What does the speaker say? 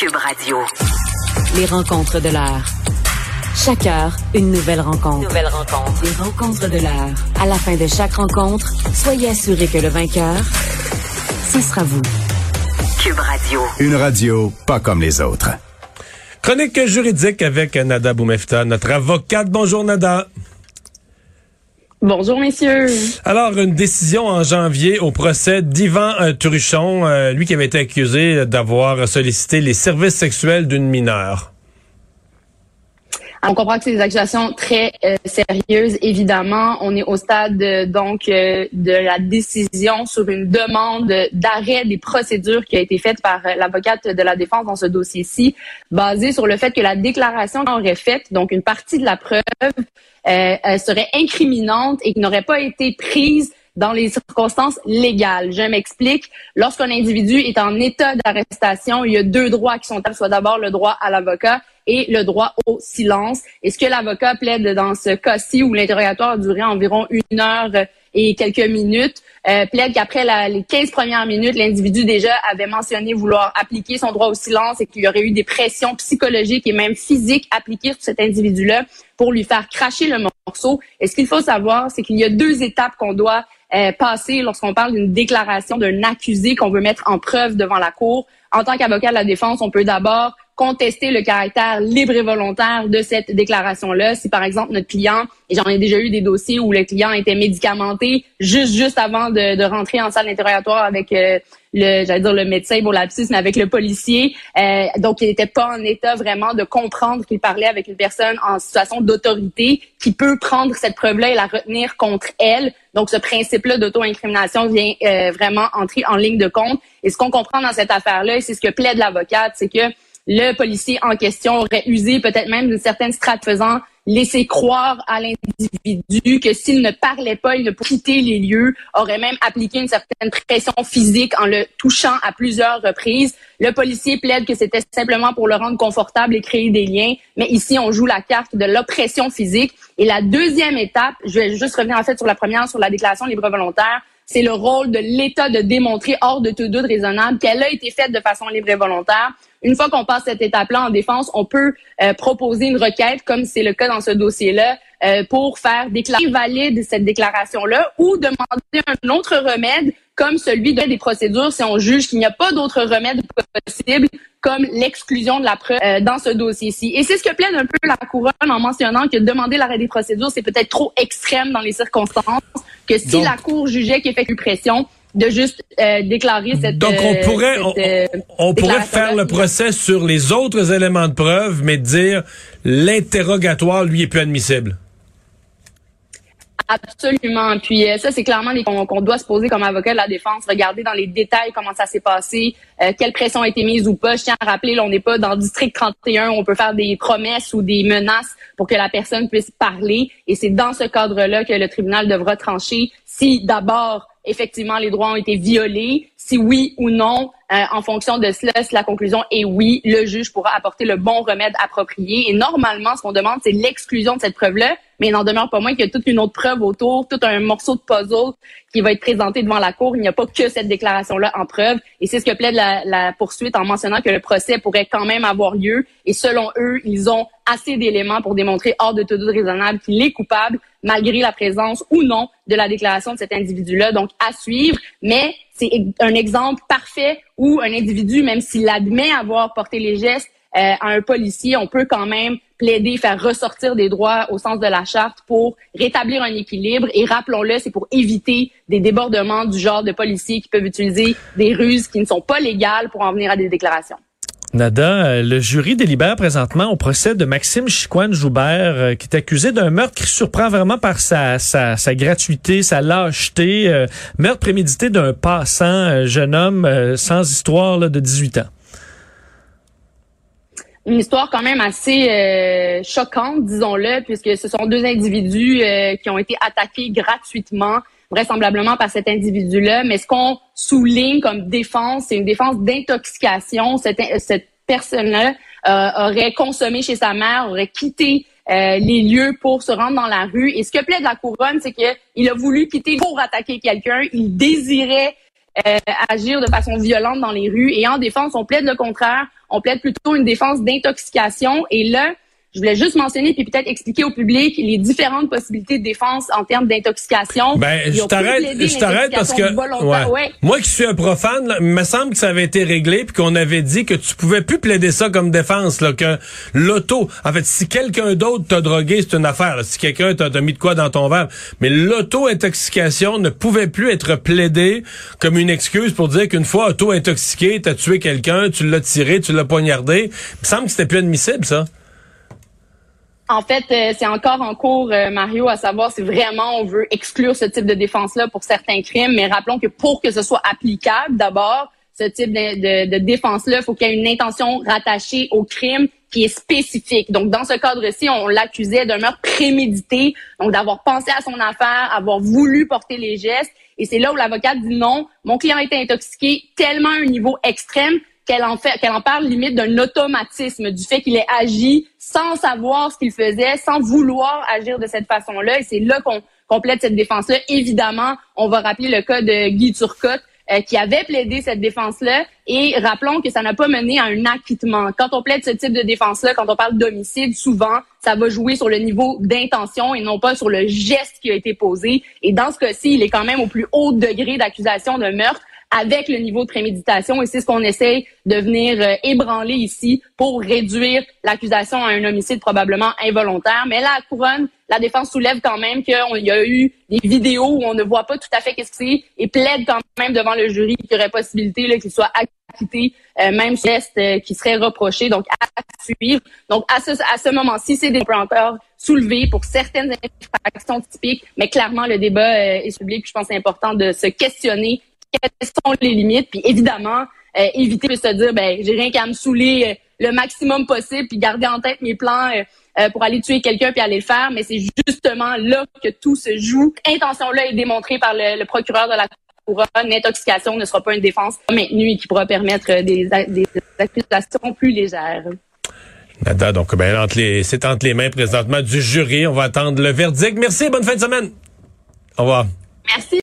Cube Radio. Les rencontres de l'heure. Chaque heure, une nouvelle rencontre. Nouvelle rencontre. Les rencontres de l'heure. À la fin de chaque rencontre, soyez assurés que le vainqueur, ce sera vous. Cube Radio. Une radio pas comme les autres. Chronique juridique avec Nada Boumefta, notre avocate. Bonjour Nada. Bonjour, messieurs. Alors, une décision en janvier au procès d'Ivan euh, Truchon, euh, lui qui avait été accusé d'avoir sollicité les services sexuels d'une mineure. On comprend que c'est des accusations très euh, sérieuses. Évidemment, on est au stade euh, donc euh, de la décision sur une demande d'arrêt des procédures qui a été faite par l'avocate de la défense dans ce dossier-ci, basée sur le fait que la déclaration qu'on aurait faite, donc une partie de la preuve, serait incriminante et n'aurait pas été prise dans les circonstances légales. Je m'explique. Lorsqu'un individu est en état d'arrestation, il y a deux droits qui sont soit d'abord le droit à l'avocat et le droit au silence. Et ce que l'avocat plaide dans ce cas-ci où l'interrogatoire a duré environ une heure et quelques minutes, euh, plaide qu'après les 15 premières minutes, l'individu déjà avait mentionné vouloir appliquer son droit au silence et qu'il y aurait eu des pressions psychologiques et même physiques appliquées sur cet individu-là pour lui faire cracher le Et ce qu'il faut savoir, c'est qu'il y a deux étapes qu'on doit euh, passer lorsqu'on parle d'une déclaration d'un accusé qu'on veut mettre en preuve devant la cour. En tant qu'avocat de la défense, on peut d'abord contester le caractère libre et volontaire de cette déclaration-là. Si par exemple notre client, et j'en ai déjà eu des dossiers où le client était médicamenté juste juste avant de, de rentrer en salle d'interrogatoire avec euh, le, j'allais dire le médecin pour lapsus, mais avec le policier, euh, donc il n'était pas en état vraiment de comprendre qu'il parlait avec une personne en situation d'autorité qui peut prendre cette preuve-là et la retenir contre elle. Donc ce principe-là d'auto-incrimination vient euh, vraiment entrer en ligne de compte. Et ce qu'on comprend dans cette affaire-là, et c'est ce que plaide l'avocate, c'est que le policier en question aurait usé peut-être même d'une certaine strate faisant laisser croire à l'individu que s'il ne parlait pas, il ne pouvait quitter les lieux, aurait même appliqué une certaine pression physique en le touchant à plusieurs reprises. Le policier plaide que c'était simplement pour le rendre confortable et créer des liens, mais ici on joue la carte de l'oppression physique. Et la deuxième étape, je vais juste revenir en fait sur la première, sur la déclaration libre volontaire, c'est le rôle de l'État de démontrer hors de tout doute raisonnable qu'elle a été faite de façon libre et volontaire. Une fois qu'on passe cette étape-là en défense, on peut euh, proposer une requête, comme c'est le cas dans ce dossier-là, euh, pour faire déclarer valide cette déclaration-là ou demander un autre remède comme celui de des procédures si on juge qu'il n'y a pas d'autre remède possible comme l'exclusion de la preuve euh, dans ce dossier-ci. Et c'est ce que plaide un peu la couronne en mentionnant que demander l'arrêt des procédures, c'est peut-être trop extrême dans les circonstances, que si la Cour jugeait qu'il fait une pression, de juste euh, déclarer cette Donc on euh, pourrait on, pourrait faire le procès sur les autres éléments de preuve mais dire l'interrogatoire lui est plus admissible. Absolument. Puis euh, ça, c'est clairement qu'on doit se poser comme avocat de la défense, regarder dans les détails comment ça s'est passé, euh, quelle pression a été mise ou pas. Je tiens à rappeler, on n'est pas dans le district 31 où on peut faire des promesses ou des menaces pour que la personne puisse parler. Et c'est dans ce cadre-là que le tribunal devra trancher si d'abord effectivement les droits ont été violés, si oui ou non, euh, en fonction de cela, si la conclusion est oui, le juge pourra apporter le bon remède approprié. Et normalement, ce qu'on demande, c'est l'exclusion de cette preuve-là, mais il n'en demeure pas moins qu'il y a toute une autre preuve autour, tout un morceau de puzzle qui va être présenté devant la Cour. Il n'y a pas que cette déclaration-là en preuve. Et c'est ce que plaide la, la poursuite en mentionnant que le procès pourrait quand même avoir lieu. Et selon eux, ils ont assez d'éléments pour démontrer hors de tout doute raisonnable qu'il est coupable, malgré la présence ou non de la déclaration de cet individu-là. Donc, à suivre. Mais c'est un exemple parfait où un individu, même s'il admet avoir porté les gestes euh, à un policier, on peut quand même plaider, faire ressortir des droits au sens de la charte pour rétablir un équilibre. Et rappelons-le, c'est pour éviter des débordements du genre de policiers qui peuvent utiliser des ruses qui ne sont pas légales pour en venir à des déclarations. Nada, euh, le jury délibère présentement au procès de Maxime Chicoine Joubert, euh, qui est accusé d'un meurtre qui surprend vraiment par sa, sa, sa gratuité, sa lâcheté. Euh, meurtre prémédité d'un passant, jeune homme sans histoire de 18 ans. Une histoire quand même assez choquante, disons-le, puisque ce sont deux individus qui ont été attaqués gratuitement vraisemblablement par cet individu-là. Mais ce qu'on souligne comme défense, c'est une défense d'intoxication. Cette, cette personne-là euh, aurait consommé chez sa mère, aurait quitté euh, les lieux pour se rendre dans la rue. Et ce que plaide la couronne, c'est qu'il a voulu quitter pour attaquer quelqu'un. Il désirait euh, agir de façon violente dans les rues. Et en défense, on plaide le contraire. On plaide plutôt une défense d'intoxication. Et là, je voulais juste mentionner puis peut-être expliquer au public les différentes possibilités de défense en termes d'intoxication. Ben, je t'arrête, je t'arrête parce que ouais. moi qui suis un profane, il me semble que ça avait été réglé puis qu'on avait dit que tu pouvais plus plaider ça comme défense là, que l'auto. En fait, si quelqu'un d'autre t'a drogué, c'est une affaire. Si quelqu'un t'a mis de quoi dans ton verre, mais l'auto-intoxication ne pouvait plus être plaidée comme une excuse pour dire qu'une fois auto-intoxiqué, t'as tué quelqu'un, tu l'as tiré, tu l'as poignardé. Il me semble que c'était plus admissible ça. En fait, euh, c'est encore en cours, euh, Mario, à savoir si vraiment on veut exclure ce type de défense-là pour certains crimes. Mais rappelons que pour que ce soit applicable, d'abord, ce type de, de, défense-là, il faut qu'il y ait une intention rattachée au crime qui est spécifique. Donc, dans ce cadre-ci, on l'accusait d'un meurtre prémédité, donc d'avoir pensé à son affaire, avoir voulu porter les gestes. Et c'est là où l'avocat dit non, mon client était intoxiqué tellement à un niveau extrême qu'elle en fait, qu'elle en parle limite d'un automatisme, du fait qu'il ait agi sans savoir ce qu'il faisait, sans vouloir agir de cette façon-là. Et c'est là qu'on complète cette défense-là. Évidemment, on va rappeler le cas de Guy Turcotte, euh, qui avait plaidé cette défense-là. Et rappelons que ça n'a pas mené à un acquittement. Quand on plaide ce type de défense-là, quand on parle d'homicide, souvent, ça va jouer sur le niveau d'intention et non pas sur le geste qui a été posé. Et dans ce cas-ci, il est quand même au plus haut degré d'accusation de meurtre avec le niveau de préméditation et c'est ce qu'on essaie de venir euh, ébranler ici pour réduire l'accusation à un homicide probablement involontaire. Mais la couronne, la défense soulève quand même qu'il y a eu des vidéos où on ne voit pas tout à fait qu'est-ce que c'est et plaide quand même devant le jury qu'il y aurait possibilité qu'il soit acquitté, euh, même geste euh, qui serait reproché, donc à suivre. Donc à ce, à ce moment-ci, c'est des encore soulevé pour certaines infractions typiques, mais clairement le débat est public. je pense que c'est important de se questionner quelles sont les limites, puis évidemment, euh, éviter de se dire, ben, j'ai rien qu'à me saouler euh, le maximum possible, puis garder en tête mes plans euh, pour aller tuer quelqu'un puis aller le faire, mais c'est justement là que tout se joue. Intention-là est démontrée par le, procureur de la couronne. L'intoxication ne sera pas une défense maintenue et qui pourra permettre des, des accusations plus légères. Nada, donc ben, c'est entre les mains présentement du jury. On va attendre le verdict. Merci, bonne fin de semaine. Au revoir. Merci.